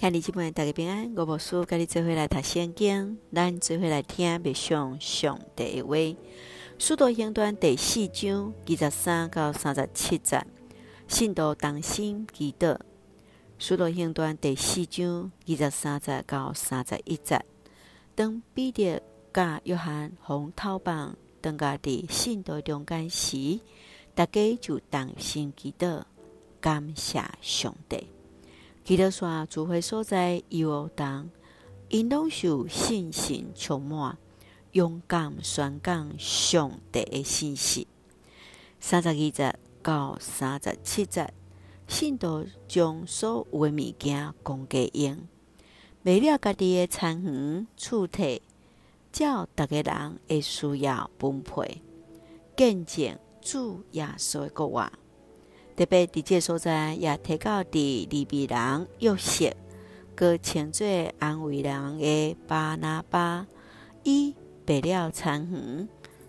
兄弟姊妹大家平安，我无事，跟你做伙来读圣经，咱做伙来听默想上帝的话。使徒行传第四章二十三到三十七节，信徒同心祈祷。使徒行传第四章二十三节到三十一节，当彼得甲约翰互透放，当家伫信徒中间时，大家就同心祈祷，感谢上帝。祈祷山聚会所在，犹东，因拢受信心充满，勇敢宣讲上帝的信息。三十二节到三十七节。信徒将所有的物件公给用，卖了家己的田园、厝体，照逐个人的需要分配，见证主耶稣诶国话。特别伫即个所在，也提到伫利比人约瑟，搁称作安慰人的巴拿巴，伊白了田园，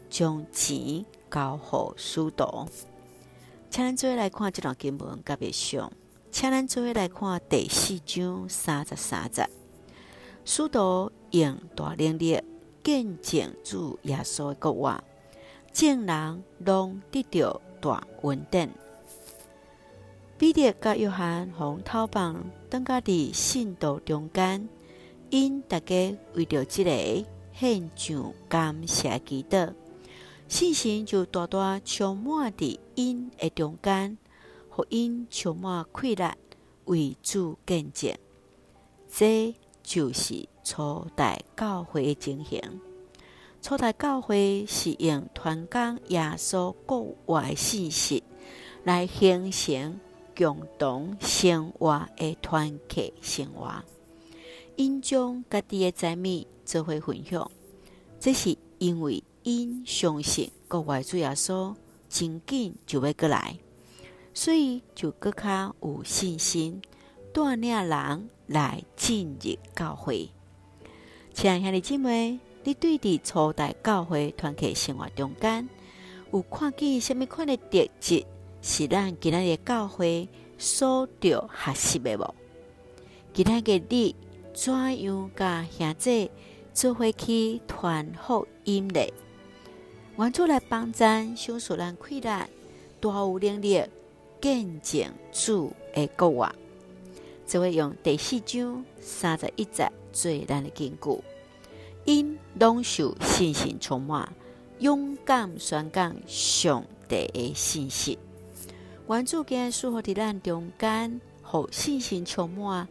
将钱交互使徒。请咱做伙来看这段经文，甲默想。请咱做伙来看第四章三十三节。使徒用大能力见证主耶稣的国话，众人拢得到大恩典。彼得甲约翰互透放，当家伫信徒中间，因大家为着这个献上感谢祈祷。信心就大大充满伫因的中间，互因充满快乐为主见证。这就是初代教会的情形。初代教会是用传讲耶稣国话的信息来形成共同生活的团体生活。因将家己的财物做伙分享，这是因为。因相信国外主耶稣真紧就要过来，所以就更加有信心带领人来进入教会。亲爱兄弟姊妹，你对伫初代教会团体生活中间，有看见什么款的特质是咱今仔日教会所着学习的无？今仔日你怎样甲兄弟做伙去传福音呢？愿主来帮咱，相助咱气力，大有能力见证主的国话。就会用第四章三十一节做咱的根据，因拢受信心充满，勇敢宣讲上帝的信息。愿主今日赐福伫咱中间，互信心充满，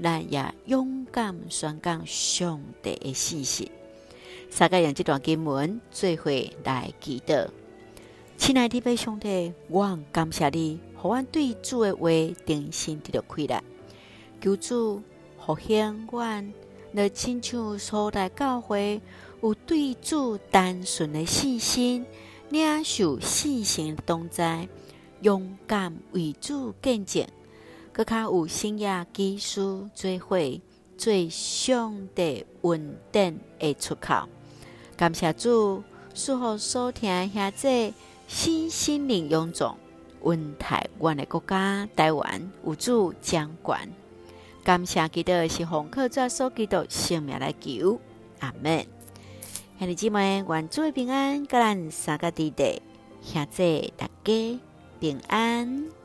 咱也勇敢宣讲上帝的信息。大家用这段经文做伙来祈祷，亲爱的弟兄弟，我感谢你，互我对主的话定心得到开了。求主复兴我，来亲像初代教会有对主单纯的信心，领受信心的同在，勇敢为主见证，更加有信仰基础做伙做上帝稳定的出口。感谢主，赐福所听兄姊新心灵勇壮，温台湾的国家台湾有主掌管。感谢基督是红客座所基督性命来求，阿门。兄弟姊妹，愿主平安，各人三个地带，兄姊大家平安。